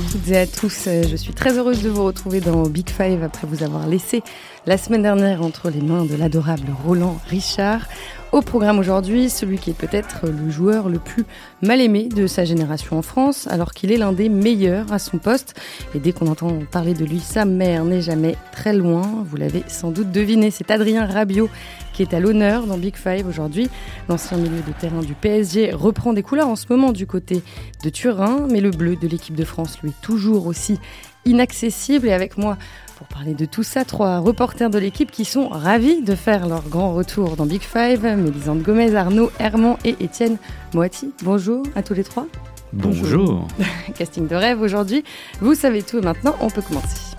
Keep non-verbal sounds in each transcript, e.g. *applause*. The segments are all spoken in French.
toutes et à tous. Je suis très heureuse de vous retrouver dans Big Five après vous avoir laissé la semaine dernière entre les mains de l'adorable Roland Richard. Au programme aujourd'hui, celui qui est peut-être le joueur le plus mal aimé de sa génération en France, alors qu'il est l'un des meilleurs à son poste. Et dès qu'on entend parler de lui, sa mère n'est jamais très loin. Vous l'avez sans doute deviné, c'est Adrien Rabiot qui est à l'honneur dans Big Five aujourd'hui. L'ancien milieu de terrain du PSG reprend des couleurs en ce moment du côté de Turin, mais le bleu de l'équipe de France lui est toujours aussi inaccessible. Et avec moi, pour parler de tout ça, trois reporters de l'équipe qui sont ravis de faire leur grand retour dans Big Five. Mélisande Gomez, Arnaud Herman et Étienne Moati. Bonjour à tous les trois. Bonjour. *laughs* Casting de rêve aujourd'hui. Vous savez tout et maintenant on peut commencer.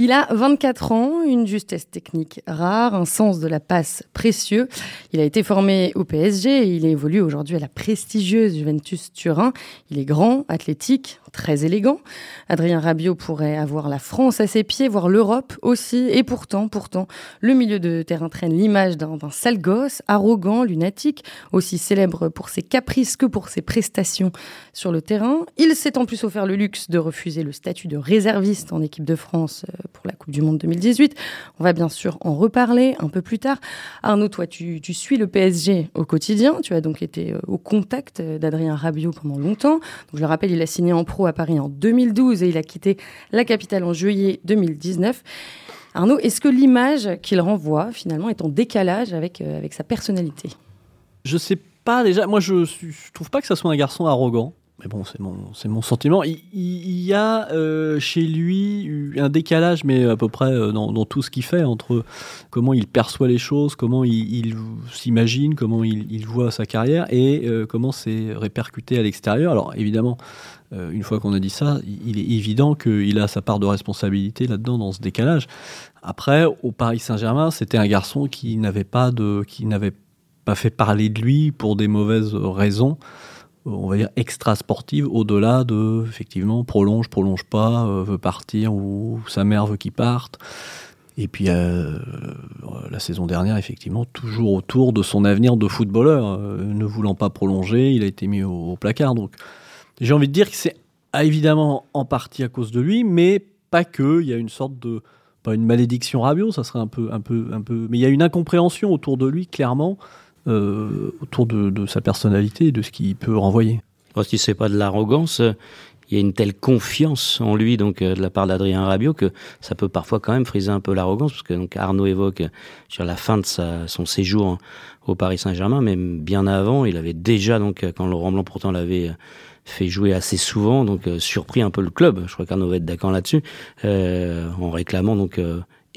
Il a 24 ans, une justesse technique rare, un sens de la passe précieux. Il a été formé au PSG et il évolue aujourd'hui à la prestigieuse Juventus Turin. Il est grand, athlétique, très élégant. Adrien Rabiot pourrait avoir la France à ses pieds, voire l'Europe aussi. Et pourtant, pourtant, le milieu de terrain traîne l'image d'un sale gosse, arrogant, lunatique, aussi célèbre pour ses caprices que pour ses prestations sur le terrain. Il s'est en plus offert le luxe de refuser le statut de réserviste en équipe de France euh, pour la Coupe du Monde 2018. On va bien sûr en reparler un peu plus tard. Arnaud, toi, tu, suis le PSG au quotidien. Tu as donc été euh, au contact d'Adrien Rabiot pendant longtemps. Je le rappelle, il a signé en pro à Paris en 2012 et il a quitté la capitale en juillet 2019. Arnaud, est-ce que l'image qu'il renvoie finalement est en décalage avec, euh, avec sa personnalité? Je sais pas déjà. Moi, je, je trouve pas que ça soit un garçon arrogant mais bon, c'est mon, c'est mon sentiment. Il, y a euh, chez lui un décalage, mais à peu près euh, dans, tout ce qu'il fait, entre comment il perçoit les choses, comment il, s'imagine, comment il, voit sa carrière et euh, comment c'est répercuté à l'extérieur. Alors évidemment, une fois qu'on a dit ça, il est évident qu'il a sa part de responsabilité là-dedans, dans ce décalage. Après, au Paris Saint-Germain, c'était un garçon qui n'avait pas de, qui n'avait pas fait parler de lui pour des mauvaises raisons on va dire extra sportive au-delà de effectivement prolonge prolonge pas euh, veut partir ou sa mère veut qu'il parte. Et puis euh, la saison dernière effectivement toujours autour de son avenir de footballeur euh, ne voulant pas prolonger il a été mis au, placard. Donc j'ai envie de dire que c'est évidemment en partie à cause de lui mais pas que. Il y a une sorte de pas une malédiction rabio ça serait un peu un peu un peu mais il y a une incompréhension autour de lui clairement euh, autour de, sa personnalité et de ce qu'il peut renvoyer. Si c'est pas de l'arrogance, il y a une telle confiance en lui donc euh, de la part d'Adrien Rabiot que ça peut parfois quand même friser un peu l'arrogance parce que donc Arnaud évoque euh, sur la fin de son séjour au Paris Saint-Germain mais bien avant il avait déjà donc quand Laurent Blanc pourtant l'avait fait jouer assez souvent donc surpris un peu le club je crois qu'Arnaud va être d'accord là-dessus en réclamant donc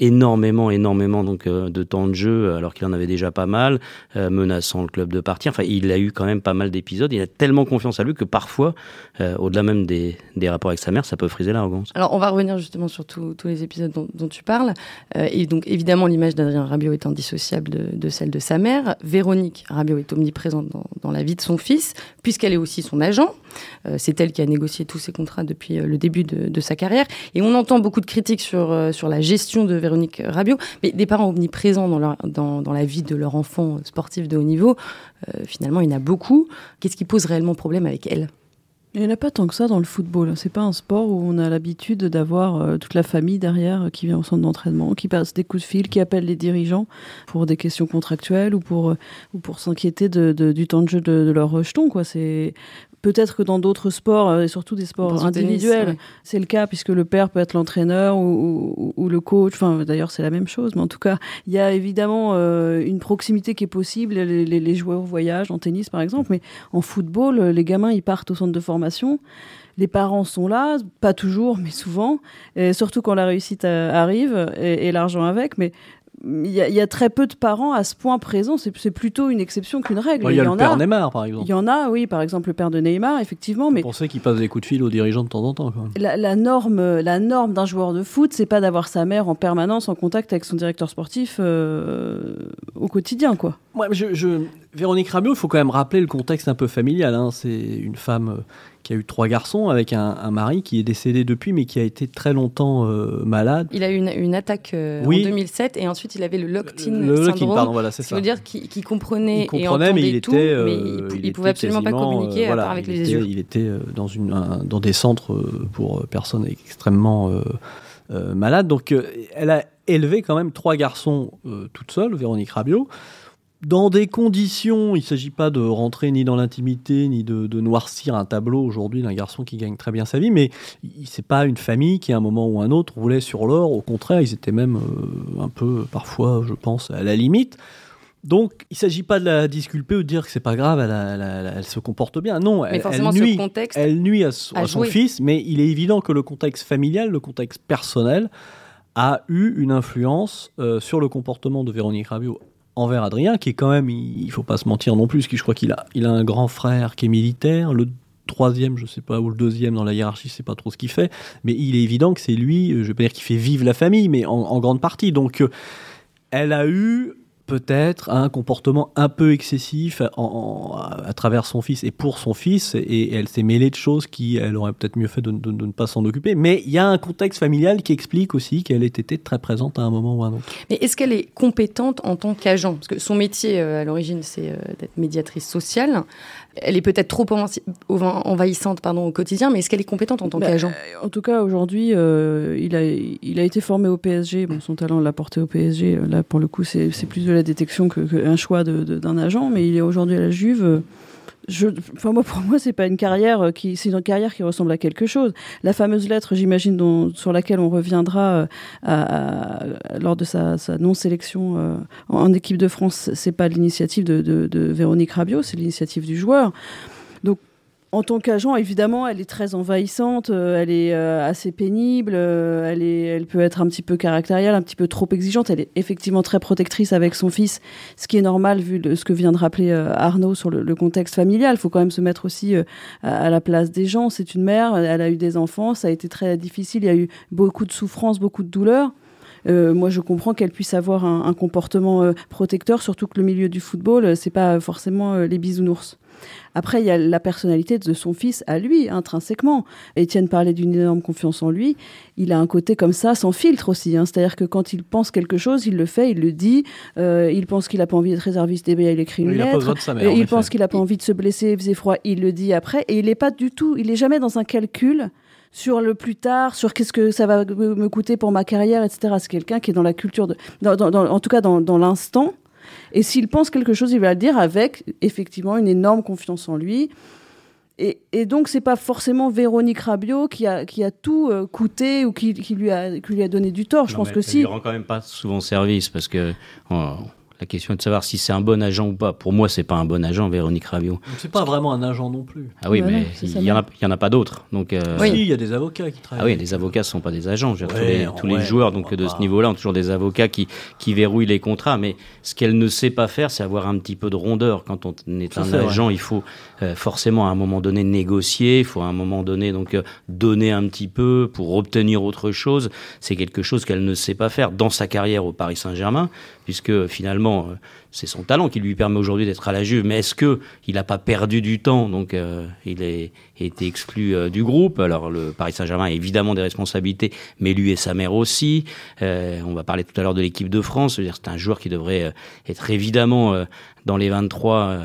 énormément, énormément donc euh, de temps de jeu alors qu'il en avait déjà pas mal, euh, menaçant le club de partir. Enfin, il a eu quand même pas mal d'épisodes. Il a tellement confiance à lui que parfois, euh, au-delà même des, des, rapports avec sa mère, ça peut friser l'arrogance. Alors, on va revenir justement sur tous les épisodes dont, tu parles. et donc, évidemment, l'image d'Adrien Rabiot est indissociable de, celle de sa mère. Véronique Rabiot est omniprésente dans la vie de son fils, puisqu'elle est aussi son agent. C'est elle qui a négocié tous ses contrats depuis le début de, sa carrière. Et on entend beaucoup de critiques sur, sur la gestion de Véronique Rabiot, mais des parents omniprésents dans, dans, dans la vie de leur enfant sportif de haut niveau, euh, finalement, il y en a beaucoup. Qu'est-ce qui pose réellement problème avec elle? Il n'y en a pas tant que ça dans le football. C'est pas un sport où on a l'habitude d'avoir euh, toute la famille derrière euh, qui vient au centre d'entraînement, qui passe des coups de fil, qui appelle les dirigeants pour des questions contractuelles ou pour, ou pour s'inquiéter de, du temps de jeu de, leurs rejetons. Quoi. C'est Peut-être que dans d'autres sports, euh, et surtout des sports individuels, c'est le cas puisque le père peut être l'entraîneur ou, ou, le coach. Enfin, d'ailleurs, c'est la même chose. Mais en tout cas, il y a évidemment euh, une proximité qui est possible. Les, les, les, joueurs voyagent en tennis, par exemple, mais en football, les gamins ils partent au centre de formation. Les parents sont là, pas toujours, mais souvent, et surtout quand la réussite euh, arrive et, et l'argent avec. Mais il y, a très peu de parents à ce point présents. C'est plutôt une exception qu'une règle. il y, a le père Neymar, par exemple. Il y en a, oui, par exemple le père de Neymar, effectivement. Mais on sait qu'il passe des coups de fil aux dirigeants de temps en temps. La, norme, la norme d'un joueur de foot, c'est pas d'avoir sa mère en permanence en contact avec son directeur sportif euh, au quotidien, quoi. Je, Véronique Rabiot, il faut quand même rappeler le contexte un peu familial. Hein. C'est une femme euh, qui a eu trois garçons avec un, mari qui est décédé depuis, mais qui a été très longtemps euh, malade. Il a eu une, attaque en 2007 et ensuite il avait le locked-in syndrome. Pardon, voilà, c'est ça. veut dire qu'il comprenait, et entendait mais il tout, mais il, ne pouvait absolument pas communiquer à part avec les yeux. Il était dans, une, dans des centres pour personnes extrêmement malades. Donc elle a élevé quand même trois garçons toute seule, Véronique Rabiot dans des conditions, il ne s'agit pas de rentrer ni dans l'intimité, ni de, noircir un tableau aujourd'hui d'un garçon qui gagne très bien sa vie, mais c'est pas une famille qui, à un moment ou un autre, roulait sur l'or. Au contraire, ils étaient même euh, un peu, parfois, je pense, à la limite. Donc, il ne s'agit pas de la disculper ou de dire que c'est pas grave, elle, se comporte bien. Non, elle, nuit, elle nuit à, son fils, mais il est évident que le contexte familial, le contexte personnel, a eu une influence euh, sur le comportement de Véronique Rabiot envers Adrien, qui est quand même, il, faut pas se mentir non plus, qui je crois qu'il a, il a un grand frère qui est militaire, le troisième, je sais pas, ou le deuxième dans la hiérarchie, je sais pas trop ce qu'il fait, mais il est évident que c'est lui, je vais pas dire qu'il fait vivre la famille, mais en, en grande partie. Donc, euh, elle a eu peut-être un comportement un peu excessif à travers son fils et pour son fils, et, elle s'est mêlée de choses qui, elle aurait peut-être mieux fait de, ne pas s'en occuper. Mais il y a un contexte familial qui explique aussi qu'elle ait été très présente à un moment ou à un autre. Mais est-ce qu'elle est compétente en tant qu'agent? Parce que son métier, euh, à l'origine, c'est euh, d'être médiatrice sociale. Elle est peut-être trop envahissante pardon, au quotidien, mais est-ce qu'elle est compétente en tant bah, qu'agent? En tout cas, aujourd'hui, euh, il, a, il a été formé au PSG. Bon, son talent l'a porté au PSG. Là, pour le coup, c'est plus de la détection qu'un que choix d'un agent, mais il est aujourd'hui à la Juve. Je, enfin moi, pour moi, c'est pas une carrière qui, c'est une carrière qui ressemble à quelque chose. La fameuse lettre, j'imagine, sur laquelle on reviendra euh, lors de sa, non-sélection euh, en, équipe de France, c'est pas l'initiative de, de, Véronique Rabiot, c'est l'initiative du joueur. En tant qu'agent, évidemment, elle est très envahissante, euh, elle est euh, assez pénible, euh, elle, est, elle peut être un petit peu caractérielle, un petit peu trop exigeante. Elle est effectivement très protectrice avec son fils, ce qui est normal vu ce que vient de rappeler Arnaud sur le, contexte familial. Il faut quand même se mettre aussi à, la place des gens. C'est une mère, elle a eu des enfants, ça a été très difficile, il y a eu beaucoup de souffrance, beaucoup de douleur. moi, je comprends qu'elle puisse avoir un, un comportement protecteur, surtout que le milieu du football, c'est pas forcément les bisounours. Après, il y a la personnalité de son fils à lui, intrinsèquement. Étienne parlait d'une énorme confiance en lui. Il a un côté comme ça, sans filtre aussi. Hein. C'est-à-dire que quand il pense quelque chose, il le fait, il le dit. Euh, il pense qu'il n'a pas envie d'être réserviste, eh il écrit une lettre. il pense qu'il n'a pas envie de se blesser, il faisait froid, il le dit après. Et il n'est pas du tout, il n'est jamais dans un calcul sur le plus tard, sur qu'est-ce que ça va me coûter pour ma carrière, etc. C'est quelqu'un qui est dans la culture, de, en tout cas dans l'instant, et s'il pense quelque chose, il va le dire avec effectivement une énorme confiance en lui. Et, et donc, c'est pas forcément Véronique Rabiot qui a, qui a tout euh, coûté ou qui, qui, lui a, qui lui a donné du tort. Je pense que si. Il lui rend quand même pas souvent service parce que. Oh, la question est de savoir si c'est un bon agent ou pas. Pour moi, c'est pas un bon agent, Véronique Rabiot. C'est pas vraiment un agent non plus. Ah oui, mais il y, en a, y en a pas d'autres. Donc, euh, Oui, il y a des avocats qui travaillent. Ah oui, les avocats sont pas des agents. tous les, tous les joueurs donc de ce niveau-là ont toujours des avocats qui, qui verrouillent les contrats. Mais ce qu'elle ne sait pas faire, c'est avoir un petit peu de rondeur. Quand on est un agent, il faut euh, forcément à un moment donné négocier. Il faut à un moment donné donc euh, donner un petit peu pour obtenir autre chose. C'est quelque chose qu'elle ne sait pas faire dans sa carrière au Paris Saint-Germain, puisque finalement c'est son talent qui lui permet aujourd'hui d'être à la Juve. Mais est-ce que il n'a pas perdu du temps Donc, euh, il a été exclu euh, du groupe. Alors, le Paris Saint-Germain a évidemment des responsabilités, mais lui et sa mère aussi. Euh, on va parler tout à l'heure de l'équipe de France. C'est un joueur qui devrait être évidemment dans les 23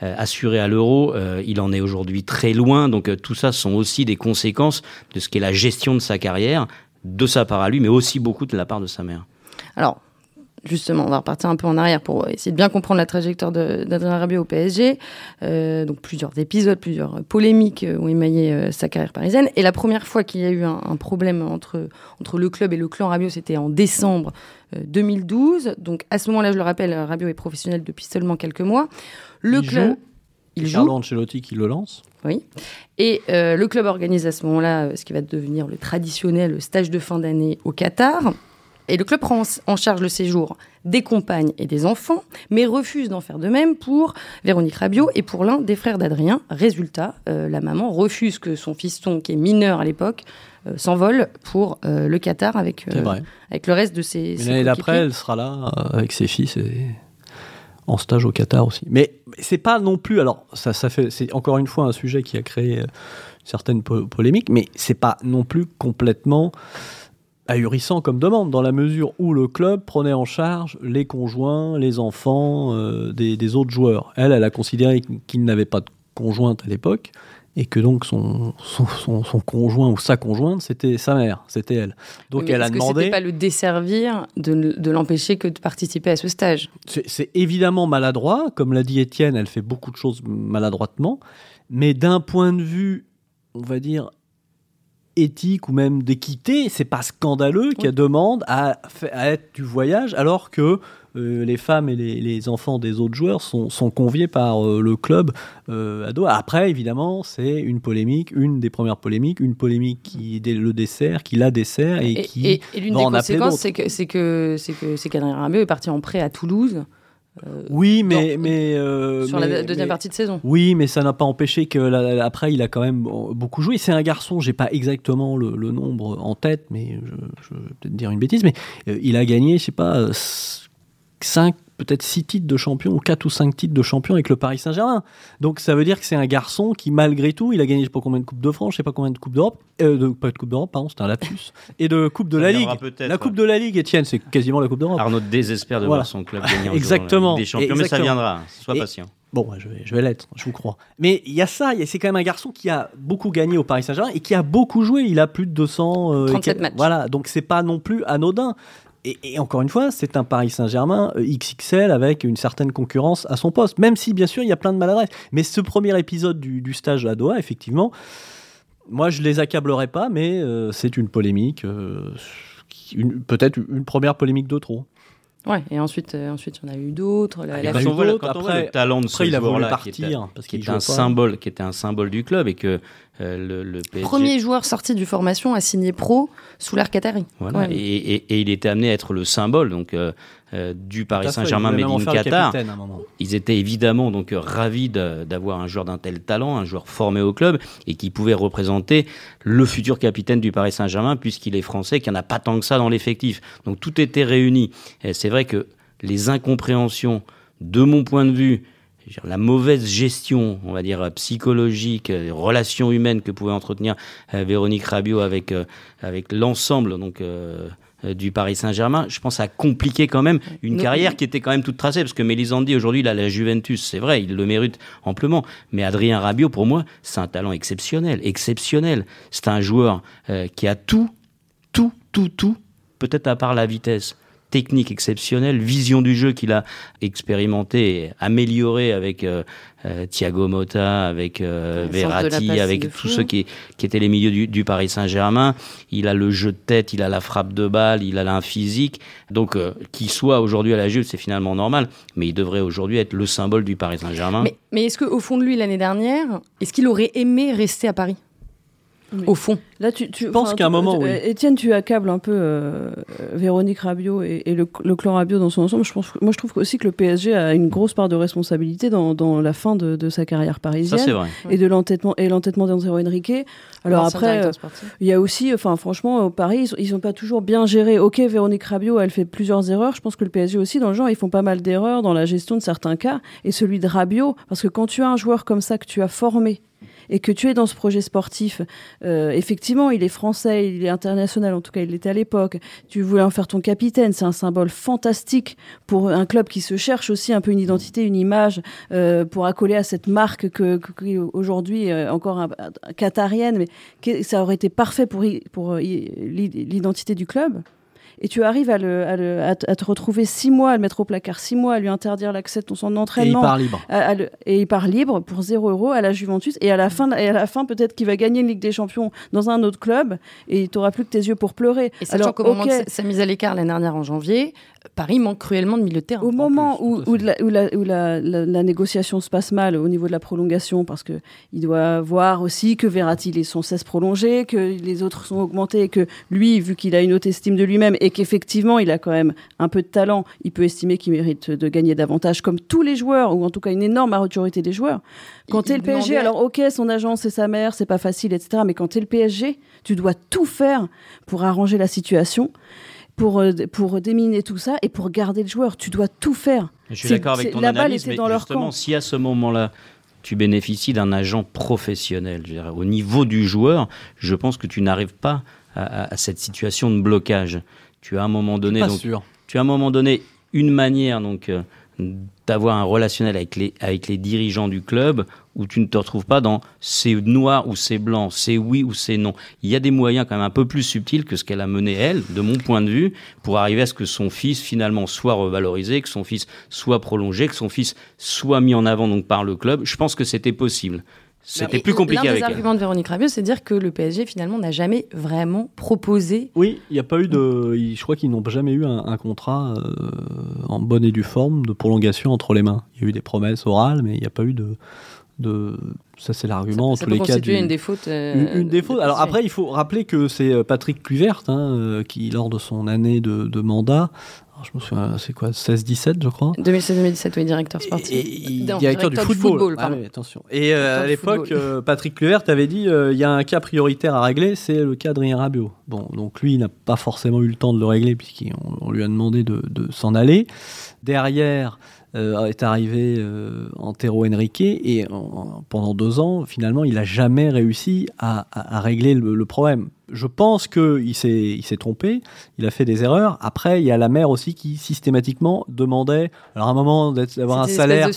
assuré à l'euro. il en est aujourd'hui très loin. Donc, tout ça sont aussi des conséquences de ce qu'est la gestion de sa carrière, de sa part à lui, mais aussi beaucoup de la part de sa mère. Alors, justement, on va repartir un peu en arrière pour essayer de bien comprendre la trajectoire d'Adrien Rabiot au PSG. Euh, donc plusieurs épisodes, plusieurs polémiques ont émaillé euh, sa carrière parisienne. Et la première fois qu'il y a eu un, problème entre, entre le club et le clan Rabiot, c'était en décembre 2012. Euh, donc à ce moment-là, je le rappelle, Rabiot est professionnel depuis seulement quelques mois. Le il club... Joue. Il joue. Ancelotti qui le lance. Oui. Et le club organise à ce moment-là ce qui va devenir le traditionnel stage de fin d'année au Qatar. Et le club prend en charge le séjour des compagnes et des enfants, mais refuse d'en faire de même pour Véronique Rabiot et pour l'un des frères d'Adrien. Résultat, euh, la maman refuse que son fiston, qui est mineur à l'époque, euh, s'envole pour euh, le Qatar avec, avec le reste de ses. L'année d'après, elle sera là avec ses fils et en stage au Qatar aussi. Mais c'est pas non plus. Alors, ça, ça fait. C'est encore une fois un sujet qui a créé une certaine polémique, mais c'est pas non plus complètement ahurissant comme demande, dans la mesure où le club prenait en charge les conjoints, les enfants des, des, autres joueurs. Elle, elle a considéré qu'il n'avait pas de conjointe à l'époque, et que donc son, son, son, conjoint ou sa conjointe, c'était sa mère, c'était elle. Donc elle a demandé. Que pas le desservir de, de l'empêcher que de participer à ce stage? C'est évidemment maladroit, comme l'a dit Étienne, elle fait beaucoup de choses maladroitement, mais d'un point de vue, on va dire éthique ou même d'équité, c'est pas scandaleux oui. qu'elle demande à, à, être du voyage alors que euh, les femmes et les, les, enfants des autres joueurs sont, sont conviés par euh, le club euh, à Doha. Après, évidemment, c'est une polémique, une des premières polémiques, une polémique qui le dessert, qui la dessert et, et qui et, et l'une des conséquences, c'est que c'est que c'est que c'est est parti en prêt à Toulouse. Euh, oui, mais dans, mais euh, sur mais, la deuxième mais, partie de saison. Oui, mais ça n'a pas empêché que la, après il a quand même beaucoup joué. C'est un garçon, j'ai pas exactement le, le, nombre en tête, mais je, je vais peut-être dire une bêtise, mais euh, il a gagné, je sais pas, 5 peut-être 6 titres de champion ou 4 ou 5 titres de champion avec le Paris Saint-Germain. Donc ça veut dire que c'est un garçon qui, malgré tout, il a gagné je sais pas combien de Coupes de France, je sais pas combien de Coupes d'Europe, euh, de, pas de Coupe d'Europe, pardon, c'était un lapsus, *laughs* et de Coupe de ça la Ligue. La Coupe ouais. de la Ligue, Etienne, c'est quasiment la Coupe d'Europe. Arnaud désespère de voilà. voir son club gagner Exactement. des champions, Exactement. mais ça viendra, sois et, patient. Bon, je vais, je vais l'être, je vous crois. Mais il y a ça, c'est quand même un garçon qui a beaucoup gagné au Paris Saint-Germain et qui a beaucoup joué. Il a plus de 200. Euh, 37 matchs. Voilà, donc c'est pas non plus anodin. Et, et, encore une fois, c'est un Paris Saint-Germain euh, XXL avec une certaine concurrence à son poste, même si bien sûr il y a plein de maladresses. Mais ce premier épisode du, du stage à Doha, effectivement, moi je les accablerai pas, mais euh, c'est une polémique, euh, peut-être une première polémique de trop. Ouais, et ensuite, euh, ensuite, il y en a eu d'autres. La, la quand, on voit, quand après, on voit le talent de ce après, il a voulu joueur-là, partir qui était, parce qui était un symbole, qui était un symbole du club et que le, le PSG... Premier joueur sorti du formation à signer pro sous l'ère Qatari. Voilà, et, et, et, il était amené à être le symbole donc euh, euh, du Paris Saint-Germain Made in Qatar. Ils étaient évidemment donc ravis d'avoir un joueur d'un tel talent, un joueur formé au club et qui pouvait représenter le futur capitaine du Paris Saint-Germain puisqu'il est français, qu'il n'y en a pas tant que ça dans l'effectif. Donc tout était réuni. C'est vrai que les incompréhensions, de mon point de vue, la mauvaise gestion, on va dire psychologique, les relations humaines que pouvait entretenir euh, Véronique Rabiot avec euh, avec l'ensemble donc euh, du Paris Saint-Germain, je pense a compliqué quand même une non, carrière qui était quand même toute tracée parce que Mélisandi aujourd'hui il a la Juventus, c'est vrai, il le mérite amplement, mais Adrien Rabiot pour moi, c'est un talent exceptionnel, exceptionnel. C'est un joueur euh, qui a tout tout tout tout peut-être à part la vitesse technique exceptionnelle, vision du jeu qu'il a expérimenté et amélioré avec euh, euh, Thiago Motta, avec euh, Verratti, avec tous ceux qui, qui, étaient les milieux du, du Paris Saint-Germain. Il a le jeu de tête, il a la frappe de balle, il a un physique. Donc, euh, qu'il soit aujourd'hui à la Juve, c'est finalement normal, mais il devrait aujourd'hui être le symbole du Paris Saint-Germain. Mais, mais est-ce qu'au fond de lui, l'année dernière, est-ce qu'il aurait aimé rester à Paris? Oui. Au fond. Là, tu, tu je pense qu'à un moment, oui. Étienne, tu accables un peu euh, Véronique Rabiot et, et le, le, clan Rabiot dans son ensemble. Je pense, moi, je trouve aussi que le PSG a une grosse part de responsabilité dans, dans la fin de, de, sa carrière parisienne Ça, vrai. et de l'entêtement et l'entêtement d'André Henrique. Alors après, euh, il y a aussi, enfin, franchement, au Paris, ils, ils sont pas toujours bien gérés. Ok, Véronique Rabiot, elle fait plusieurs erreurs. Je pense que le PSG aussi, dans le genre, ils font pas mal d'erreurs dans la gestion de certains cas. Et celui de Rabiot, parce que quand tu as un joueur comme ça que tu as formé et que tu es dans ce projet sportif, euh, effectivement, il est français, il est international, en tout cas, il l'était à l'époque. Tu voulais en faire ton capitaine, c'est un symbole fantastique pour un club qui se cherche aussi un peu une identité, une image, euh, pour accoler à cette marque que, aujourd'hui euh, encore un, qatarienne, mais ça aurait été parfait pour, pour l'identité du club? Et tu arrives à, le, à, le, à, te retrouver six mois, à le mettre au placard, six mois, à lui interdire l'accès de son entraînement. Et il part libre. À, le, et il part libre pour zéro euro à la Juventus. Et à la fin, et à la fin peut-être qu'il va gagner une Ligue des Champions dans un autre club et tu n'auras plus que tes yeux pour pleurer. Et sachant qu'au okay. moment de sa mise à l'écart l'année dernière en janvier, Paris manque cruellement de milieu de terrain. Au moment plus, où, où, la, où, la, où la, la, la, négociation se passe mal au niveau de la prolongation, parce qu'il doit voir aussi que Verratti est sans cesse prolongé, que les autres sont augmentés, que lui, vu qu'il a une haute estime de lui-même et qu'effectivement il a quand même un peu de talent, il peut estimer qu'il mérite de gagner davantage, comme tous les joueurs, ou en tout cas une énorme majorité des joueurs. Quand tu es le PSG, alors ok, son agent c'est sa mère, c'est pas facile, etc. Mais quand tu es le PSG, tu dois tout faire pour arranger la situation. pour, euh, pour déminer tout ça et pour garder le joueur. Tu dois tout faire. Je suis d'accord avec ton la balle analyse, mais dans leur justement, camp. si à ce moment-là, tu bénéficies d'un agent professionnel, je dirais, au niveau du joueur, je pense que tu n'arrives pas à, à- à cette situation de blocage. Tu as à un moment donné, Pas donc, sûr. tu as à un moment donné une manière donc euh, d'avoir un relationnel avec les avec les dirigeants du club où tu ne te retrouves pas dans c'est noir ou c'est blanc, c'est oui ou c'est non. Il y a des moyens quand même un peu plus subtils que ce qu'elle a mené elle, de mon point de vue, pour arriver à ce que son fils finalement soit revalorisé, que son fils soit prolongé, que son fils soit mis en avant donc par le club. Je pense que c'était possible. C'était plus compliqué L'un avec des elle. arguments de Véronique Rabiot, c'est de dire que le PSG finalement n'a jamais vraiment proposé. Oui, il n'y a pas eu de. Je crois qu'ils n'ont jamais eu un, un contrat euh, en bonne et due forme de prolongation entre les mains. Il y a eu des promesses orales, mais il n'y a pas eu de. De... Ça, c'est l'argument en ça tous peut les cas. du- une des fautes. euh, Une, une des fautes. de Alors après, il faut rappeler que c'est euh, Patrick Kluivert hein, euh, qui, lors de son année de, de mandat, je me souviens, c'est quoi, 16-17, je crois? 2016-2017, oui, directeur sportif. et- Non, directeur du football. Ah oui, attention. Et euh, à du l'époque, euh, Patrick Kluivert avait dit euh, il y a un cas prioritaire à régler, c'est le cas d'Adrien Rabiot. Bon, donc lui, il n'a pas forcément eu le temps de le régler puisqu'on on lui a demandé de, de s'en aller. Derrière euh, est arrivé euh, Antero Henrique et en- en- pendant deux ans, finalement, il n'a jamais réussi à, régler le, le problème. Je pense qu'il s'est il s'est trompé, il a fait des erreurs. Après, il y a la mère aussi qui systématiquement demandait, alors à un moment d'être- d'avoir un salaire de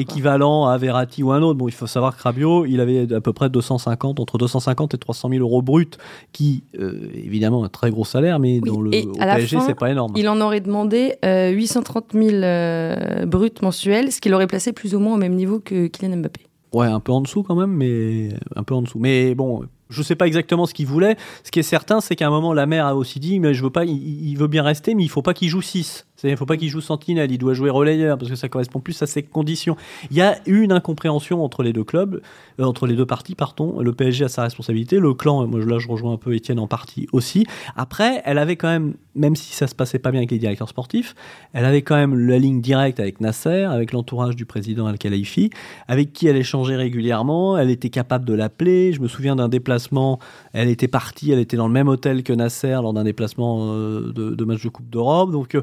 équivalent à Verratti ou un autre. Bon, il faut savoir que Rabiot, il avait à peu près 250, entre 250 et 300 000 euros bruts, qui, euh, évidemment, un très gros salaire, mais Oui, dans le au PSG, fin, c'est pas énorme. Il en aurait demandé euh, 830 000 euh, bruts mensuels, ce qui l'aurait placé plus ou moins au même niveau que Kylian Mbappé. Ouais, un peu en dessous quand même, mais un peu en dessous. Mais bon, je sais pas exactement ce qu'il voulait. Ce qui est certain, c'est qu'à un moment, la mère a aussi dit, mais je veux pas, il, il veut bien rester, mais il faut pas qu'il joue 6. Il faut pas qu'il joue sentinelle, il doit jouer relayeur parce que ça correspond plus à ses conditions. Il y a une incompréhension entre les deux clubs, euh, entre les deux parties, pardon. Le PSG a sa responsabilité, le clan, moi là je rejoins un peu Étienne en partie aussi. Après, elle avait quand même, même si ça se passait pas bien avec les directeurs sportifs, elle avait quand même la ligne directe avec Nasser, avec l'entourage du président Al-Khelaifi, avec qui elle échangeait régulièrement. Elle était capable de l'appeler. Je me souviens d'un déplacement, elle était partie, elle était dans le même hôtel que Nasser lors d'un déplacement euh, de, de match de Coupe d'Europe. Donc euh,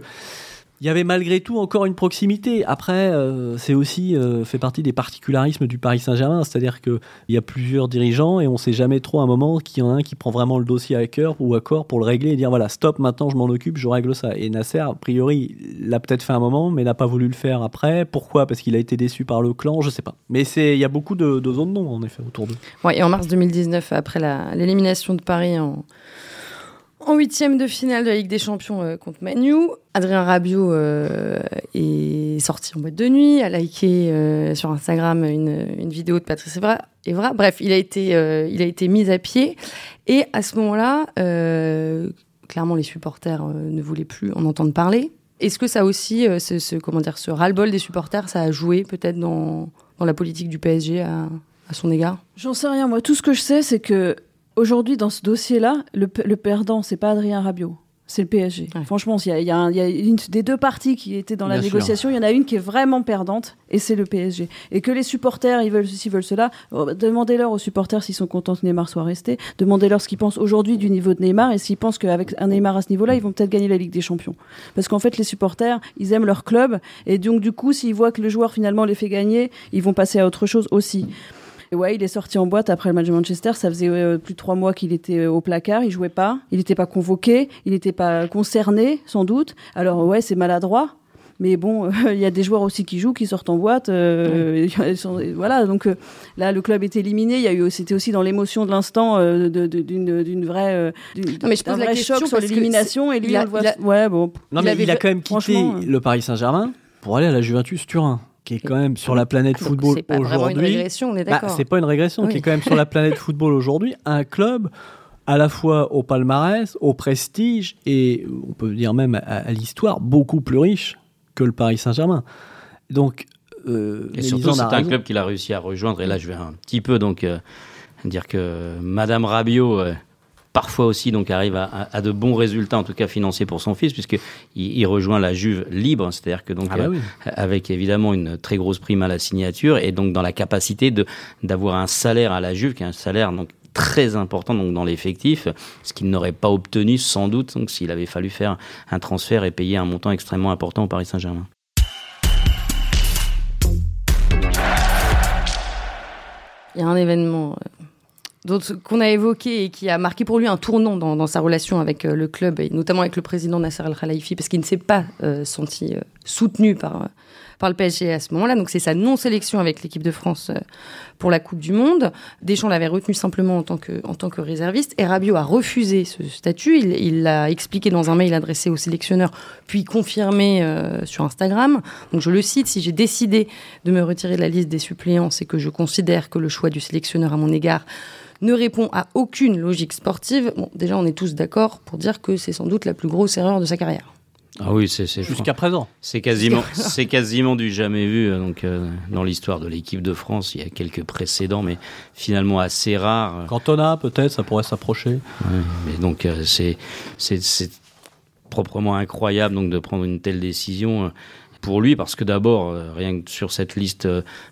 il y avait malgré tout encore une proximité. Après, euh, c'est aussi euh, fait partie des particularismes du Paris Saint-Germain, c'est-à-dire que il y a plusieurs dirigeants et on sait jamais trop à un moment qu'il y en a un qui prend vraiment le dossier à cœur ou à corps pour le régler et dire voilà stop maintenant je m'en occupe, je règle ça. Et Nasser a priori l'a peut-être fait un moment mais n'a pas voulu le faire après. Pourquoi? Parce qu'il a été déçu par le clan, je sais pas. Mais il y a beaucoup de, de zones non en effet autour d'eux. Ouais, et en mars 2019, après l'élimination de Paris en, en huitième de finale de la Ligue des Champions euh, contre Manu, Adrien Rabiot euh, est sorti en boîte de nuit, a liké euh, sur Instagram une, vidéo de Patrice Evra. Evra. Bref, il a, été, il a été mis à pied. Et à ce moment-là, clairement, les supporters ne voulaient plus en entendre parler. Est-ce que ça aussi, ce, comment dire, ce ras-le-bol des supporters, ça a joué peut-être dans, dans la politique du PSG à son égard? J'en sais rien. Moi, tout ce que je sais, c'est que aujourd'hui, dans ce dossier-là, le, le perdant, c'est pas Adrien Rabiot. C'est le PSG. Ouais. Franchement, il y y y a une des deux parties qui étaient dans la sûr. négociation, il y en a une qui est vraiment perdante, et c'est le PSG. Et que les supporters, ils veulent ceci, ils veulent cela, euh, demandez-leur aux supporters s'ils sont contents que Neymar soit resté, demandez-leur ce qu'ils pensent aujourd'hui du niveau de Neymar, et s'ils pensent qu'avec un Neymar à ce niveau-là, ils vont peut-être gagner la Ligue des Champions. Parce qu'en fait, les supporters, ils aiment leur club, et donc du coup, s'ils voient que le joueur finalement les fait gagner, ils vont passer à autre chose aussi. Et ouais, il est sorti en boîte après le match de Manchester. Ça faisait euh, plus de trois mois qu'il était euh, au placard. Il jouait pas. Il n'était pas convoqué. Il n'était pas concerné, sans doute. Alors ouais, c'est maladroit. Mais bon, euh, *laughs* il y a des joueurs aussi qui jouent, qui sortent en boîte. euh, voilà, donc euh, là, le club est éliminé. Il y a eu, c'était aussi dans l'émotion de l'instant euh, d'une vraie, euh, Non, mais je d'un pose la vrai question choc sur l'élimination. Et lui, il a- on le voit. il a- Ouais, bon. Non, Il mais avait il a quand même quitté le Paris Saint-Germain pour aller à la Juventus Turin, qui est quand même sur la planète Donc, football C'est pas vraiment une aujourd'hui. régression, on est Bah, d'accord. c'est pas une régression, Oui. qui est quand même sur la planète *laughs* football aujourd'hui, un club à la fois au palmarès, au prestige et on peut dire même à, à l'histoire beaucoup plus riche que le Paris Saint-Germain. Donc, euh, Et surtout, c'est a un raison. club qu'il a réussi à rejoindre. Et là, je vais un petit peu donc euh, dire que Madame Rabiot, euh, parfois aussi, donc arrive à, à- à de bons résultats, en tout cas financiers pour son fils, puisque il, il rejoint la Juve libre, c'est-à-dire que donc Ah bah euh, oui. avec évidemment une très grosse prime à la signature et donc dans la capacité de d'avoir un salaire à la Juve qui est un salaire donc très important donc dans l'effectif, ce qu'il n'aurait pas obtenu sans doute donc s'il avait fallu faire un transfert et payer un montant extrêmement important au Paris Saint-Germain. Il y a un événement euh, qu'on a évoqué et qui a marqué pour lui un tournant dans, sa relation avec euh, le club et notamment avec le président Nasser Al Khelaifi parce qu'il ne s'est pas euh, senti soutenu par le PSG à ce moment-là. Donc c'est sa non-sélection avec l'équipe de France euh, pour la Coupe du Monde. Deschamps l'avait retenu simplement en tant que, en tant que réserviste. Et Rabiot a refusé ce statut. Il l'a expliqué dans un mail adressé au sélectionneur, puis confirmé euh, sur Instagram. Donc je le cite, si j'ai décidé de me retirer de la liste des suppléants, c'est que je considère que le choix du sélectionneur à mon égard ne répond à aucune logique sportive. Bon, déjà, on est tous d'accord pour dire que c'est sans doute la plus grosse erreur de sa carrière. Ah oui, c'est jusqu'à présent. C'est quasiment, c'est quasiment du jamais vu. Euh, donc euh, dans l'histoire de l'équipe de France, il y a quelques précédents, mais finalement assez rares. Cantona, peut-être, ça pourrait s'approcher. mais donc euh, c'est c'est proprement incroyable donc de prendre une telle décision pour lui parce que d'abord rien que sur cette liste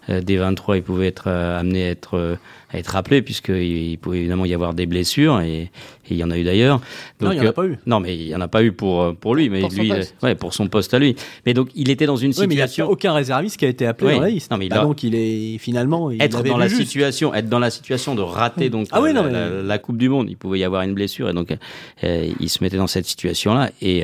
des 23 il pouvait être amené à être à être rappelé puisqu'il pouvait évidemment y avoir des blessures et, il y en a eu d'ailleurs. Non, il n'y en a euh, pas eu. Non, mais il n'y en a pas eu pour, euh, pour lui, mais lui, euh, ouais, pour son poste à lui. Mais donc, il était dans une situation. Oui, mais il n'y a aucun réserviste qui a été appelé dans la liste. Non, mais il ah, donc, il est finalement. Il être dans la situation, être dans la situation de rater donc ah, oui, non, la, Coupe du Monde, il pouvait y avoir une blessure et donc il se mettait dans cette situation-là et,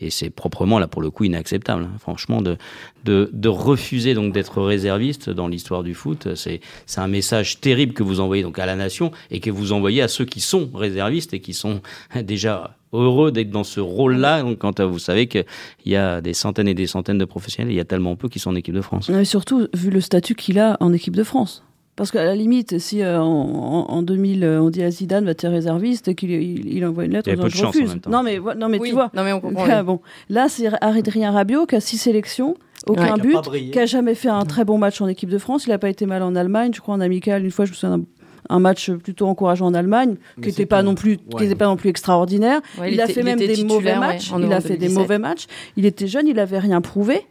et c'est proprement là pour le coup inacceptable. Hein. franchement, de, de, de refuser donc d'être réserviste dans l'histoire du foot, c'est c'est un message terrible que vous envoyez donc à la nation et que vous envoyez à ceux qui sont réservistes et qui sont déjà heureux d'être dans ce rôle-là. Donc, quand vous savez qu'il y a des centaines et des centaines de professionnels, il y a tellement peu qui sont en équipe de France. Mais surtout, vu le statut qu'il a en équipe de France. Parce qu'à la limite, si euh, en, 2000 euh, on dit à Zidane va être réserviste et qu'il il, envoie une lettre, il je refuse. Non mais non mais tu vois. Non mais on comprend. bon, là c'est Adrien Rabiot qui a six sélections aucun but, qui a jamais fait un très bon match en équipe de France. Il n'a pas été mal en Allemagne, je crois en amical. Une fois, je me souviens un match plutôt encourageant en Allemagne, qui n'était pas non plus, qui pas non plus extraordinaire. il, a fait même des mauvais matchs. il a fait des mauvais matchs. Il était jeune, il avait rien prouvé.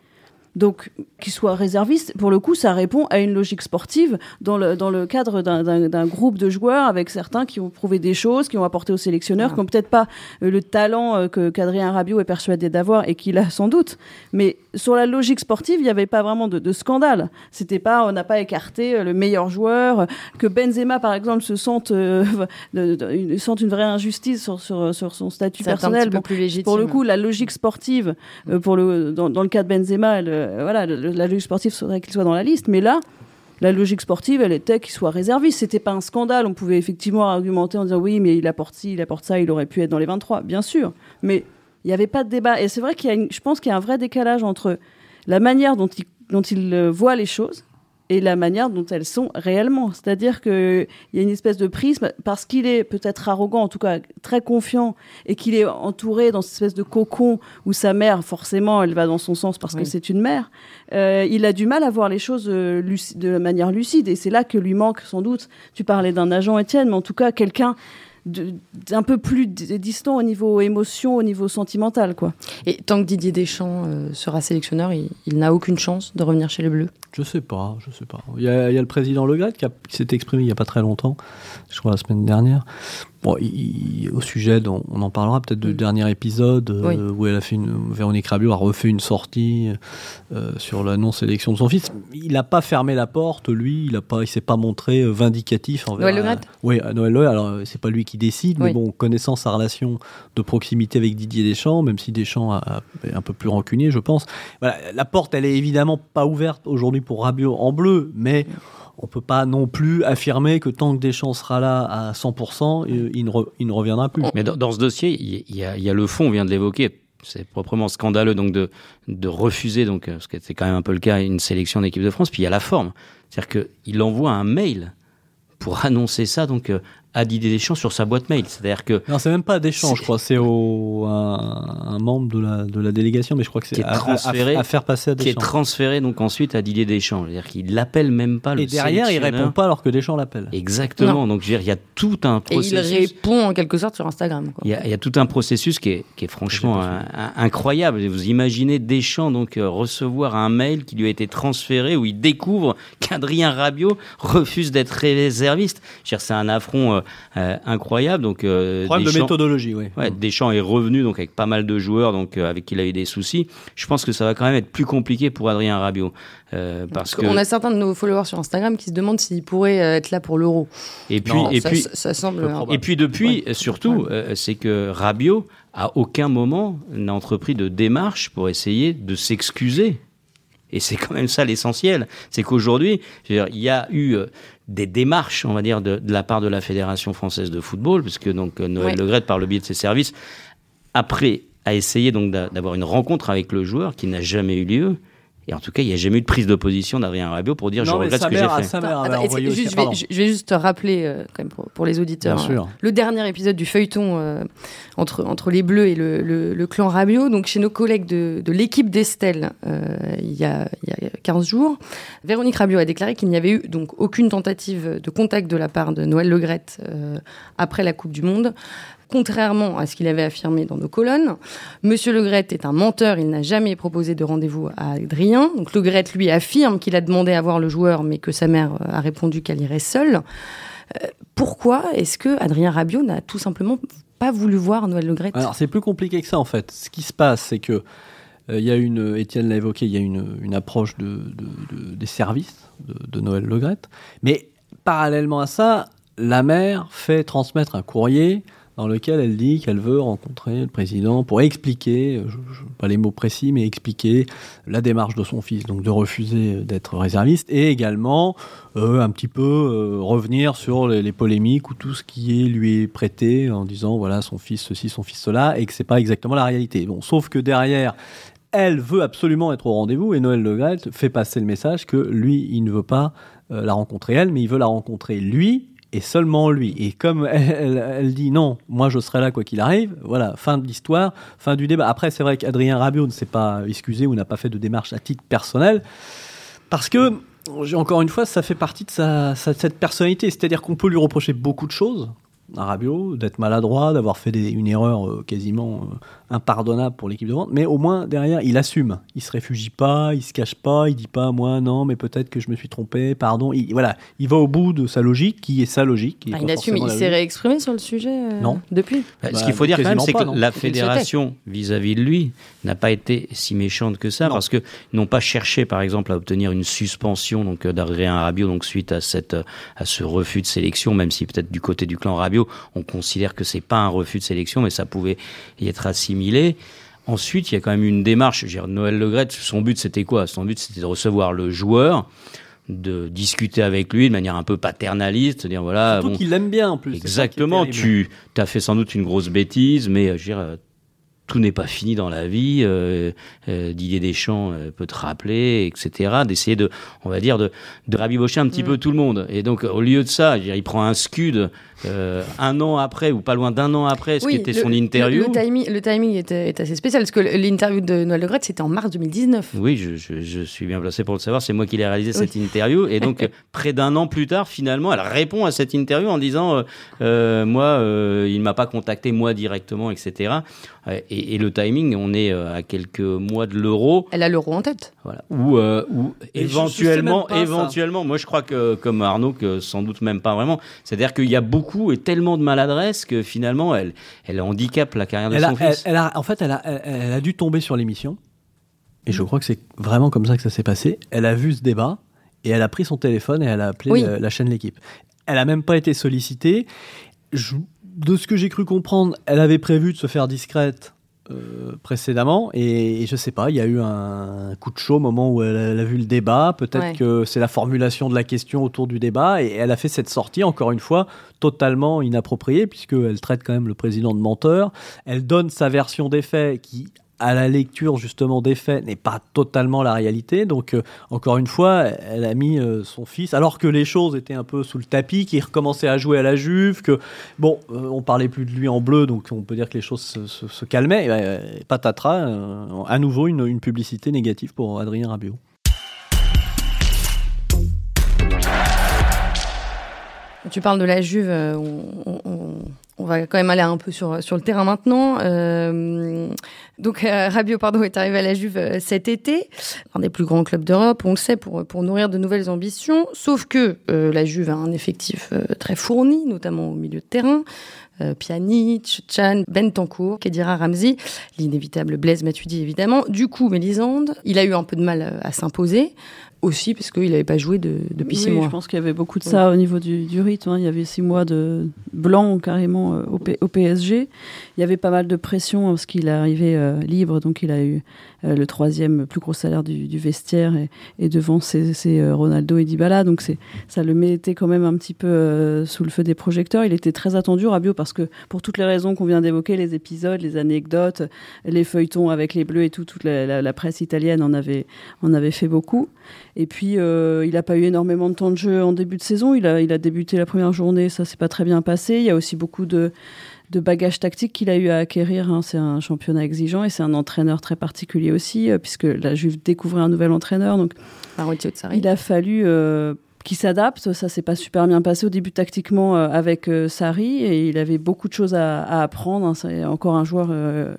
Donc, qu'il soit réserviste, pour le coup, ça répond à une logique sportive dans le, dans le cadre d'un groupe de joueurs avec certains qui ont prouvé des choses, qui ont apporté aux sélectionneurs, qui n'ont peut-être pas euh, le talent euh, que qu'Adrien Rabiot est persuadé d'avoir et qu'il a sans doute. Mais sur la logique sportive, il n'y avait pas vraiment de, scandale. C'était pas, on n'a pas écarté euh, le meilleur joueur, que Benzema, par exemple, se sente, *laughs* sente une vraie injustice sur, sur, sur son statut personnel. Bon, plus pour le coup, la logique sportive, pour le, dans, dans, le cas de Benzema, elle, euh, voilà, la logique sportive faudrait qu'il soit dans la liste, mais là, la logique sportive, elle était qu'il soit réserviste. C'était pas un scandale. On pouvait effectivement argumenter en disant oui, mais il apporte ci, il apporte ça, il aurait pu être dans les 23, bien sûr. Mais il n'y avait pas de débat. Et c'est vrai qu'il y a, je pense qu'il y a un vrai décalage entre la manière dont il, dont il euh, voit les choses et la manière dont elles sont réellement. C'est-à-dire qu'il y a une espèce de prisme, parce qu'il est peut-être arrogant, en tout cas très confiant, et qu'il est entouré dans cette espèce de cocon où sa mère, forcément, elle va dans son sens parce que c'est une mère, euh, il a du mal à voir les choses euh, de manière lucide. Et c'est là que lui manque sans doute, tu parlais d'un agent Étienne, mais en tout cas quelqu'un d'un peu plus distant au niveau émotion, au niveau sentimental. Quoi. Et tant que Didier Deschamps euh, sera sélectionneur, il, n'a aucune chance de revenir chez les Bleus? Je sais pas, je sais pas. Il y a, le président Le qui, qui s'est exprimé il n'y a pas très longtemps, je crois la semaine dernière, Bon, au sujet, dont on en parlera peut-être du mm. dernier épisode euh, où elle a fait une, Véronique Rabiot a refait une sortie euh, sur la non-sélection de son fils. Il n'a pas fermé la porte, lui. Il il s'est pas montré euh, vindicatif envers. Noël Le Oui, à Noël Le Alors c'est pas lui qui décide, mais bon, connaissant sa relation de proximité avec Didier Deschamps, même si Deschamps a, est un peu plus rancunier, je pense. Voilà, la porte, elle est évidemment pas ouverte aujourd'hui pour Rabiot en bleu, mais on peut pas non plus affirmer que tant que Deschamps sera là à 100%, il ne, il ne reviendra plus. Mais dans, ce dossier, il y, a, le fond, on vient de l'évoquer. C'est proprement scandaleux donc de, de refuser, donc, parce que c'est quand même un peu le cas, une sélection d'équipe de France. Puis il y a la forme. C'est-à-dire qu'il envoie un mail pour annoncer ça donc euh, à Didier Deschamps sur sa boîte mail. C'est-à-dire que. Non, c'est même pas Deschamps, je crois. C'est au, un, membre de la, de la délégation, mais je crois que c'est transféré, à, faire passer à Deschamps. Qui est transféré donc ensuite à Didier Deschamps. C'est-à-dire qu'il l'appelle même pas le Et derrière, il répond pas alors que Deschamps l'appelle. Exactement. Donc, je veux dire, il y a tout un processus. Et il répond en quelque sorte sur Instagram. Il, y a, il y, a, tout un processus qui est, qui est franchement incroyable. Vous imaginez Deschamps donc euh, recevoir un mail qui lui a été transféré où il découvre qu'Adrien Rabiot refuse d'être réserviste. C'est un affront absolument euh, incroyable. Donc, euh, Problème de Deschamps- méthodologie, oui. Ouais, Deschamps est revenu donc avec pas mal de joueurs donc euh, avec qui il a eu des soucis. Je pense que ça va quand même être plus compliqué pour Adrien Rabiot euh, parce que On a certains de nos followers sur Instagram qui se demandent s'il pourrait euh, être là pour l'euro. et puis Non, et ça, puis ça, ça semble. et puis depuis Ouais. surtout Ouais. euh, c'est que Rabiot à aucun moment n'a entrepris de démarche pour essayer de s'excuser. Et c'est quand même ça l'essentiel, c'est qu'aujourd'hui, il y a eu euh, des démarches, on va dire, de, de la part de la Fédération française de football, puisque donc euh, Noël Ouais. Le Legrette, par le biais de ses services, après a essayé donc d'a- d'avoir une rencontre avec le joueur qui n'a jamais eu lieu. Et en tout cas, il n'y a jamais eu de prise de position d'Adrien Rabiot pour dire je Non, regrette ce que j'ai fait. Attends, attends, aussi- juste, je, vais, je- je vais juste te rappeler, euh, quand même, pour, pour les auditeurs, Bien sûr. euh, le dernier épisode du feuilleton euh, entre, entre les Bleus et le, le- le clan Rabiot. Donc, chez nos collègues de, de l'équipe d'Estelle, euh, il, y a, il y a 15 jours, Véronique Rabiot a déclaré qu'il n'y avait eu donc aucune tentative de contact de la part de Noël Legrette euh, après la Coupe du Monde. Contrairement à ce qu'il avait affirmé dans nos colonnes, Monsieur Legrette est un menteur, il n'a jamais proposé de rendez-vous à Adrien. Donc Legrette, lui, affirme qu'il a demandé à voir le joueur, mais que sa mère euh, a répondu qu'elle irait seule. Euh, pourquoi est-ce que Adrien Rabiot n'a tout simplement pas voulu voir Noël Legrette Alors c'est plus compliqué que ça en fait. Ce qui se passe, c'est que euh, il y a une, Étienne l'a évoqué, il y a une, approche de, de- de- des services de, de Noël Legrette. Mais parallèlement à ça, la mère fait transmettre un courrier dans lequel elle dit qu'elle veut rencontrer le président pour expliquer, je- pas les mots précis, mais expliquer la démarche de son fils, donc de refuser d'être réserviste, et également euh, un petit peu euh, revenir sur les, polémiques ou tout ce qui est, lui est prêté en disant voilà son fils ceci, son fils cela, et que c'est pas exactement la réalité. Bon, sauf que derrière, elle veut absolument être au rendez-vous et Noël Le fait passer le message que lui, il ne veut pas euh, la rencontrer elle, mais il veut la rencontrer lui et seulement lui. Et comme elle, dit non, moi je serai là quoi qu'il arrive, voilà, fin de l'histoire, fin du débat. Après, c'est vrai qu'Adrien Rabiot ne s'est pas excusé ou n'a pas fait de démarche à titre personnel parce que, encore une fois, ça fait partie de sa- cette personnalité. C'est-à-dire qu'on peut lui reprocher beaucoup de choses à Rabiot, d'être maladroit, d'avoir fait des- une erreur euh, quasiment euh, impardonnable pour l'équipe de vente, mais au moins derrière, il assume. Il se réfugie pas, il se cache pas, il dit pas moi non, mais peut-être que je me suis trompé, pardon. Il, voilà, il va au bout de sa logique, qui est sa logique. qui est Ah, Il assume, s'est réexprimé sur le sujet euh, Non. depuis Bah, Bah, ce qu'il faut dire quand même, quasiment c'est que non. la fédération vis-à-vis de lui n'a pas été si méchante que ça, Non. parce que ils n'ont pas cherché, par exemple, à obtenir une suspension donc d'Adrien Rabiot, donc suite à cette à ce refus de sélection, même si peut-être du côté du clan Rabiot, on considère que c'est pas un refus de sélection, mais ça pouvait y être assimilé. Ensuite, il y a quand même une démarche. Je veux dire, Noël Legrette, son but c'était quoi? Son but c'était de recevoir le joueur, de discuter avec lui de manière un peu paternaliste, de dire voilà, Surtout bon, qu'il l'aime bien en plus. Exactement, tu as fait sans doute une grosse bêtise, mais je veux dire, tout n'est pas fini dans la vie. Euh, euh, Didier Deschamps euh, peut te rappeler, etc. D'essayer de, on va dire, de, de rabibocher un petit Mm. peu tout le monde. Et donc, au lieu de ça, il prend un scud euh, un an après, ou pas loin d'un an après, ce qui était le- son interview. Le, le timing, le timing est, est assez spécial parce que l'interview de Noël Legrette, c'était en mars 2019. Oui, je, je- je suis bien placé pour le savoir. C'est moi qui l'ai réalisé cette interview. Et donc, *laughs* près d'un an plus tard, finalement, elle répond à cette interview en disant euh, euh, Moi, euh, il m'a pas contacté, moi directement, etc. Euh, Et, et le timing, on est euh, à quelques mois de l'euro. Elle a l'euro en tête. Voilà. Ou, euh, ou éventuellement, ça. éventuellement, moi je crois que comme Arnaud, que sans doute même pas vraiment. C'est-à-dire qu'il y a beaucoup et tellement de maladresse que finalement, elle, elle handicape la carrière de Elle son fils. elle a- en fait, elle a, elle, elle a dû tomber sur l'émission. Et je crois que c'est vraiment comme ça que ça s'est passé. Elle a vu ce débat et elle a pris son téléphone et elle a appelé Oui. la, la chaîne L'équipe. Elle a même pas été sollicitée. Je- de ce que j'ai cru comprendre, elle avait prévu de se faire discrète euh, précédemment et, et je sais pas, il y a eu un coup de chaud au moment où elle, a- elle a vu le débat. Peut-être Ouais. que c'est la formulation de la question autour du débat et elle a fait cette sortie encore une fois totalement inappropriée puisqu'elle traite quand même le président de menteur. Elle donne sa version des faits qui à la lecture justement des faits n'est pas totalement la réalité. Donc euh, encore une fois, elle a mis euh, son fils, alors que les choses étaient un peu sous le tapis, qu'il recommençait à jouer à la Juve, que bon, euh, on parlait plus de lui en bleu, donc on peut dire que les choses se, calmaient. Et, patatras, à nouveau une, publicité négative pour Adrien Rabiot. Tu parles de la Juve, on, va quand même aller un peu sur, sur le terrain maintenant. Donc euh, Rabiot pardon, est arrivé à la Juve euh, cet été, un des plus grands clubs d'Europe, on le sait, pour, pour nourrir de nouvelles ambitions. Sauf que euh, la Juve a un effectif très fourni, notamment au milieu de terrain. Pjanic, Chan, Bentancourt, Kedira Ramsey, l'inévitable Blaise Matuidi évidemment. Du coup, Mélisande, il a eu un peu de mal à s'imposer aussi parce qu'il n'avait pas joué de, depuis six Oui, mois. Je pense qu'il y avait beaucoup de ça au niveau du, du rythme. hein. Il y avait six mois de blanc carrément euh, au, P- au PSG. Il y avait pas mal de pression hein, parce qu'il est arrivé euh, libre, donc il a eu euh, le troisième plus gros salaire du, du vestiaire et, et devant c'est euh, Ronaldo et Dybala. Donc ça le mettait quand même un petit peu euh, sous le feu des projecteurs. Il était très attendu Rabiot parce que pour toutes les raisons qu'on vient d'évoquer, les épisodes, les anecdotes, les feuilletons avec les Bleus et tout, toute la, la- la presse italienne en avait en avait fait beaucoup. Et puis, euh, il n'a pas eu énormément de temps de jeu en début de saison. Il a, il a débuté la première journée, ça s'est pas très bien passé. Il y a aussi beaucoup de, de bagages tactiques qu'il a eu à acquérir. hein. C'est un championnat exigeant et c'est un entraîneur très particulier aussi, euh, puisque la Juve découvrait un nouvel entraîneur. Donc, il a fallu euh, qu'il s'adapte. Ça s'est pas super bien passé au début tactiquement euh, avec Sarri et il avait beaucoup de choses à, à apprendre. hein. C'est encore un joueur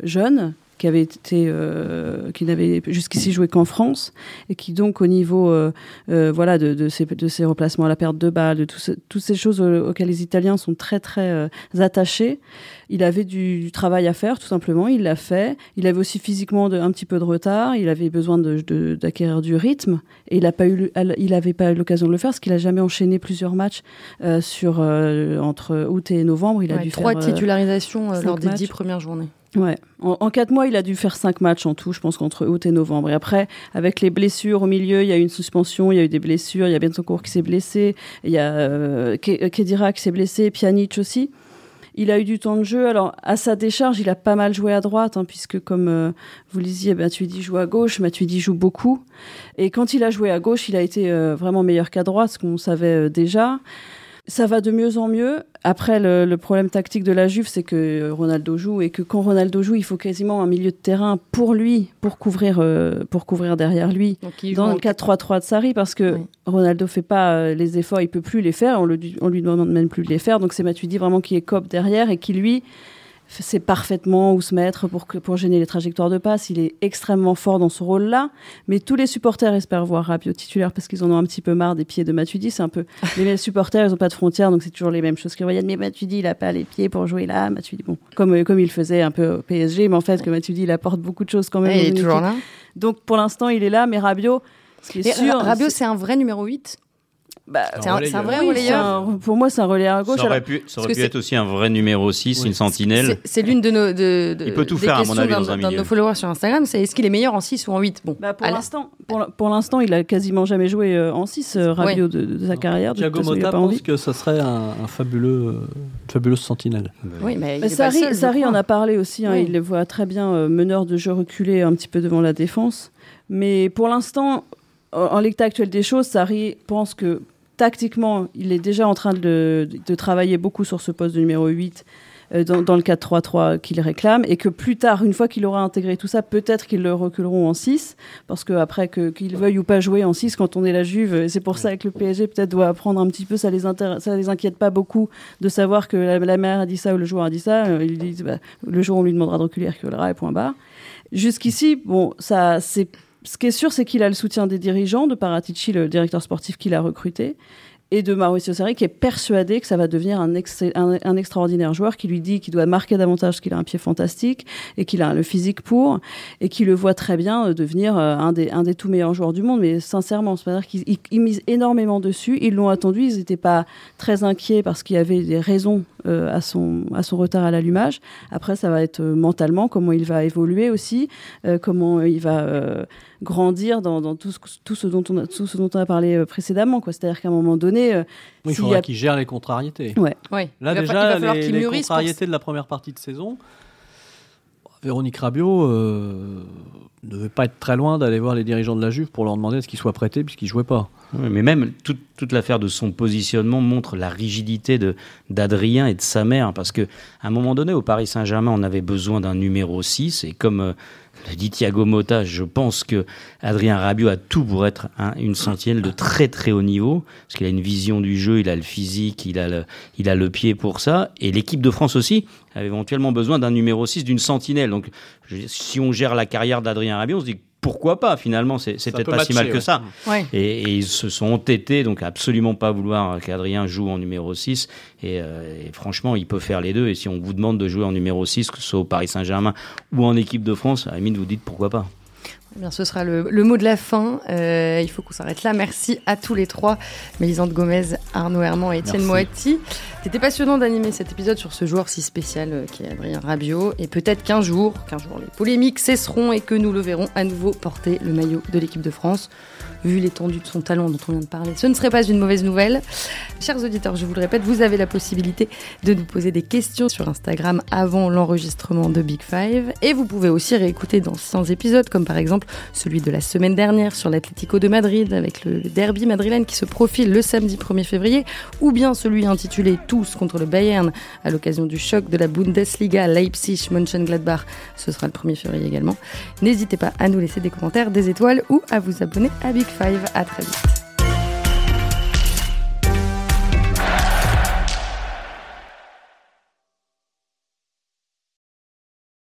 jeune qui avait été euh, qui n'avait jusqu'ici joué qu'en France et qui donc au niveau euh, euh, voilà de, de, ses, de replacements à la perte de balles de tout ce- toutes ces choses auxquelles les Italiens sont très très attachés il avait du, du travail à faire tout simplement. Il l'a fait. Il avait aussi physiquement de, un petit peu de retard. Il avait besoin d'acquérir du rythme. Et il n'a pas eu il avait pas l'occasion de le faire parce qu'il a jamais enchaîné plusieurs matchs sur entre août et novembre. Il a Ouais, dû trois faire titularisations lors des matchs. dix premières journées. Ouais. En, en quatre mois, il a dû faire cinq matchs en tout, je pense qu'entre août et novembre. Et après, avec les blessures au milieu, il y a eu une suspension, il y a eu des blessures, il y a Bentoncourt qui s'est blessé, il y a euh, Ke- Kedira qui s'est blessé, Pjanic aussi. Il a eu du temps de jeu. Alors, à sa décharge, il a pas mal joué à droite, hein, puisque comme euh, vous lisiez, Matuidi joue à gauche, Matuidi joue beaucoup. Et quand il a joué à gauche, il a été euh, vraiment meilleur qu'à droite, ce qu'on savait euh, déjà. Ça va de mieux en mieux. Après, le, le problème tactique de la Juve, c'est que Ronaldo joue et que quand Ronaldo joue, il faut quasiment un milieu de terrain pour lui, pour couvrir, euh, pour couvrir derrière lui. Donc, Dans le 4-3-3 de Sarri, parce que Oui. Ronaldo fait pas euh, les efforts, il peut plus les faire, on, le, on lui demande même plus de les faire. Donc c'est Matuidi vraiment qui est cop derrière et qui lui sait parfaitement où se mettre pour, que, pour gêner les trajectoires de passe. Il est extrêmement fort dans ce rôle-là. Mais tous les supporters espèrent voir Rabiot titulaire parce qu'ils en ont un petit peu marre des pieds de Matuidi. C'est un peu *laughs* les supporters, ils ont pas de frontières, donc c'est toujours les mêmes choses qu'ils reviennent. Mais Matuidi, il a pas les pieds pour jouer là. Matuidi, bon, comme euh, comme il faisait un peu au PSG, mais en fait que Matuidi, il apporte beaucoup de choses quand même. Dans il est toujours là. Donc pour l'instant, il est là, mais Rabiot, ce qui est Et sûr, Ra- Rabiot, c'est- c'est un vrai numéro 8 bah, C'est un, vrai oui, relayeur un- pour moi, c'est un relayeur à gauche. Ça aurait Alors, pu, ça aurait pu être aussi un vrai numéro 6, Oui. une sentinelle. C'est- l'une de nos, de, de- Il peut tout des faire, à mon avis, dans un d'un de milieu. nos followers sur Instagram. C'est est-ce qu'il est meilleur en 6 ou en 8 Bon, bah, pour l'instant, pour, pour l'instant, il a quasiment jamais joué euh, en 6 Rabiot de, de sa carrière. Thiago Motta pas pense envie. que ça serait un, un fabuleux, euh, une fabuleuse sentinelle. oui, mais, Mais Sarri, Sarri en a parlé aussi. hein, Oui. Il le voit très bien euh, meneur de jeu reculé un petit peu devant la défense. Mais pour l'instant, en, l'état actuel des choses, Sarri pense que tactiquement, il est déjà en train de, de travailler beaucoup sur ce poste de numéro 8 euh, dans, dans le 4-3-3 qu'il réclame et que plus tard, une fois qu'il aura intégré tout ça, peut-être qu'ils le reculeront en 6 parce que après que, qu'il veuille ou pas jouer en 6 quand on est la Juve, c'est pour ça que le PSG peut-être doit apprendre un petit peu, ça les, ça les inquiète pas beaucoup de savoir que la, la mère a dit ça ou le joueur a dit ça. Euh, Ils disent, bah, le jour où on lui demandera de reculer, il reculera et point barre. Jusqu'ici, bon, ça, c'est, ce qui est sûr, c'est qu'il a le soutien des dirigeants, de Paratici, le directeur sportif qu'il a recruté, et de Mauricio Sarri, qui est persuadé que ça va devenir un, ex- un, un extraordinaire joueur, qui lui dit qu'il doit marquer davantage, qu'il a un pied fantastique, et qu'il a le physique pour, et qui le voit très bien euh, devenir euh, un, des, un tout meilleurs joueurs du monde. Mais sincèrement, c'est-à-dire qu'ils ils- ils misent énormément dessus, ils l'ont attendu, ils n'étaient pas très inquiets parce qu'il y avait des raisons euh, à, son, retard à l'allumage. Après, ça va être mentalement, comment il va évoluer aussi, comment il va grandir dans, dans tout, ce, tout, ce dont on a, tout ce dont on a parlé euh, précédemment. C'est-à-dire qu'à un moment donné, euh, Oui, il faudra y a- qu'il gère les contrariétés. Ouais. Là, il va, fa- il déjà, va falloir les, qu'il les contrariétés de la première partie de saison, Véronique Rabiot euh, ne devait pas être très loin d'aller voir les dirigeants de la Juve pour leur demander à ce qu'ils soient prêtés puisqu'ils ne jouaient pas. Oui, mais même toute, toute l'affaire de son positionnement montre la rigidité de d'Adrien et de sa mère. Parce que à un moment donné, au Paris Saint-Germain, on avait besoin d'un numéro 6. Et comme, euh, le dit Thiago Motta, je pense que Adrien Rabiot a tout pour être une sentinelle de très très haut niveau, parce qu'il a une vision du jeu, il a le physique, il a le, pied pour ça, et l'équipe de France aussi a éventuellement besoin d'un numéro 6, d'une sentinelle. Donc si on gère la carrière d'Adrien Rabiot, on se dit pourquoi pas finalement c'est peut-être pas si mal que ça. et, ils se sont entêtés donc absolument pas vouloir qu'Adrien joue en numéro 6 euh, et, franchement il peut faire les deux. Et si on vous demande de jouer en numéro 6 que ce soit au Paris Saint-Germain ou en équipe de France à la limite vous dites pourquoi pas bien, ce sera le, mot de la fin. Euh, il faut qu'on s'arrête là. Merci à tous les trois, Mélisande Gomez, Arnaud Herman et Étienne Moati. C'était passionnant d'animer cet épisode sur ce joueur si spécial euh, qui est Adrien Rabiot. Et peut-être qu'un jour, qu'un jour les polémiques cesseront et que nous le verrons à nouveau porter le maillot de l'équipe de France vu l'étendue de son talent dont on vient de parler. Ce ne serait pas une mauvaise nouvelle. Chers auditeurs, je vous le répète, vous avez la possibilité de nous poser des questions sur Instagram avant l'enregistrement de Big Five. Et vous pouvez aussi réécouter d'anciens épisodes, comme par celui de la semaine dernière sur l'Atlético de Madrid avec le derby madrilène qui se profile le samedi 1er février, ou bien celui intitulé Tous contre le Bayern à l'occasion du choc de la Bundesliga Leipzig-Mönchengladbach. Ce sera le 1er février également. N'hésitez pas à nous laisser des commentaires, des étoiles ou à vous abonner à Big Five. À très vite.